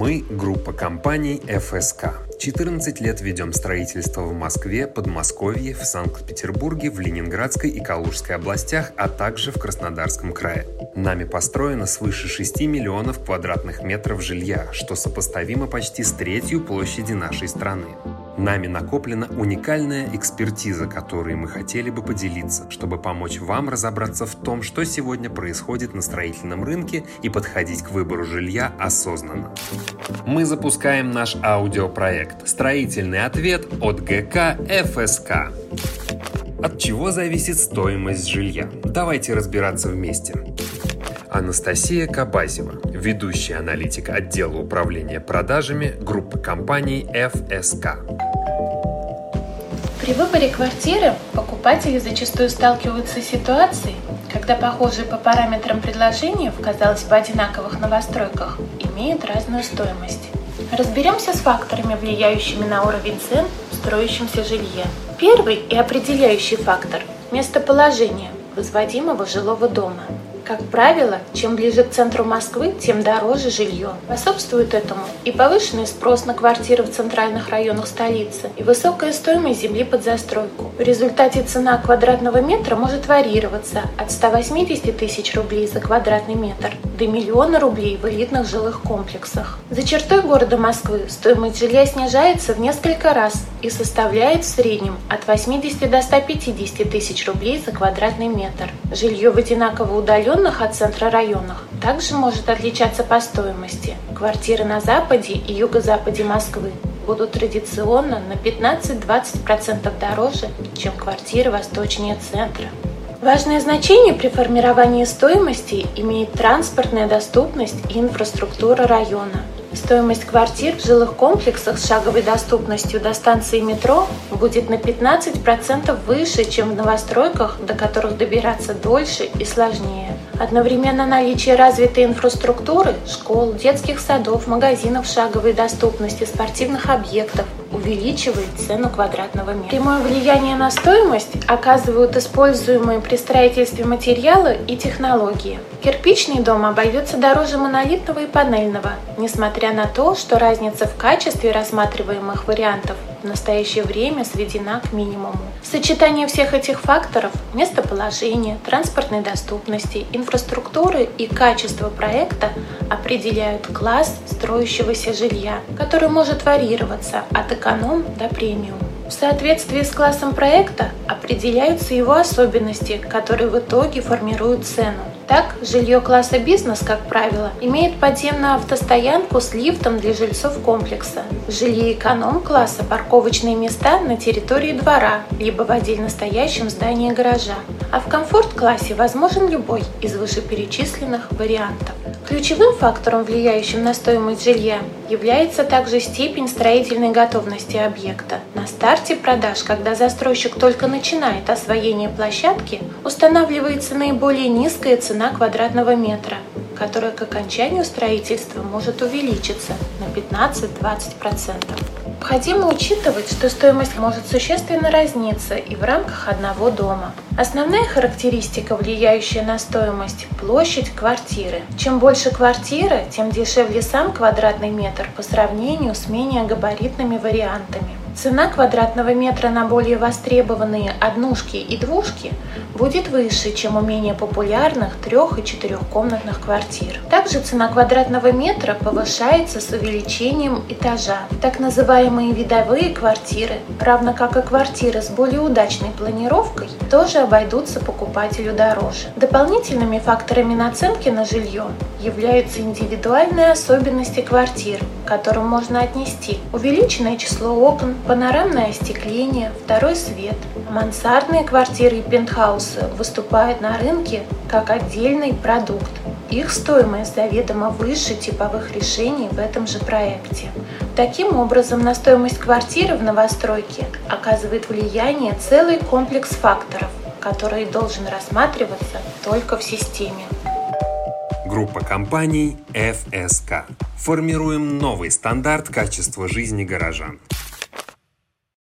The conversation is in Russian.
Мы – группа компаний ФСК. 14 лет ведем строительство в Москве, Подмосковье, в Санкт-Петербурге, в Ленинградской и Калужской областях, а также в Краснодарском крае. Нами построено свыше 6 миллионов квадратных метров жилья, что сопоставимо почти с третью площади нашей страны. Нами накоплена уникальная экспертиза, которой мы хотели бы поделиться, чтобы помочь вам разобраться в том, что сегодня происходит на строительном рынке и подходить к выбору жилья осознанно. Мы запускаем наш аудиопроект «Строительный ответ» от ГК ФСК. От чего зависит стоимость жилья? Давайте разбираться вместе. Анастасия Кабазева, ведущий аналитик отдела управления продажами группы компаний ФСК. При выборе квартиры покупатели зачастую сталкиваются с ситуацией, когда похожие по параметрам предложения в, казалось бы, одинаковых новостройках имеют разную стоимость. Разберемся с факторами, влияющими на уровень цен в строящемся жилье. Первый и определяющий фактор – местоположение возводимого жилого дома – как правило, чем ближе к центру Москвы, тем дороже жилье. Способствует этому и повышенный спрос на квартиры в центральных районах столицы, и высокая стоимость земли под застройку. В результате цена квадратного метра может варьироваться от 180 тысяч рублей за квадратный метр до миллиона рублей в элитных жилых комплексах. За чертой города Москвы стоимость жилья снижается в несколько раз и составляет в среднем от 80 до 150 тысяч рублей за квадратный метр. Жилье в одинаково отдаленных от центра районах также может отличаться по стоимости. Квартиры на западе и юго-западе Москвы будут традиционно на 15-20% дороже, чем квартиры восточнее центра. Важное значение при формировании стоимости имеет транспортная доступность и инфраструктура района. Стоимость квартир в жилых комплексах с шаговой доступностью до станции метро будет на 15% выше, чем в новостройках, до которых добираться дольше и сложнее. Одновременно наличие развитой инфраструктуры, школ, детских садов, магазинов шаговой доступности, спортивных объектов увеличивает цену квадратного метра. Прямое влияние на стоимость оказывают используемые при строительстве материалы и технологии. Кирпичный дом обойдется дороже монолитного и панельного, несмотря на то, что разница в качестве рассматриваемых вариантов в настоящее время сведена к минимуму. Сочетание всех этих факторов – местоположения, транспортной доступности, инфраструктуры и качества проекта определяют класс строящегося жилья, который может варьироваться от эконом до премиум. В соответствии с классом проекта определяются его особенности, которые в итоге формируют цену. Так, жилье класса бизнес, как правило, имеет подземную автостоянку с лифтом для жильцов комплекса. Жилье эконом-класса парковочные места на территории двора, либо в отдельно стоящем здании гаража. А в комфорт-классе возможен любой из вышеперечисленных вариантов. Ключевым фактором, влияющим на стоимость жилья, является также степень строительной готовности объекта. На старте продаж, когда застройщик только начинает освоение площадки, устанавливается наиболее низкая цена квадратного метра, которая к окончанию строительства может увеличиться на 15-20%. Необходимо учитывать, что стоимость может существенно разниться и в рамках одного дома. Основная характеристика, влияющая на стоимость – площадь квартиры. Чем больше квартира, тем дешевле сам квадратный метр по сравнению с менее габаритными вариантами. Цена квадратного метра на более востребованные однушки и двушки будет выше, чем у менее популярных трех- и четырехкомнатных квартир. Также цена квадратного метра повышается с увеличением этажа. Так называемые видовые квартиры, равно как и квартиры с более удачной планировкой, тоже обойдутся покупателю дороже. Дополнительными факторами наценки на жилье являются индивидуальные особенности квартир, к которым можно отнести увеличенное число окон, панорамное остекление, второй свет. Мансардные квартиры и пентхаусы выступают на рынке как отдельный продукт. Их стоимость заведомо выше типовых решений в этом же проекте. Таким образом, на стоимость квартиры в новостройке оказывает влияние целый комплекс факторов, который должен рассматриваться только в системе. Группа компаний ФСК. Формируем новый стандарт качества жизни горожан.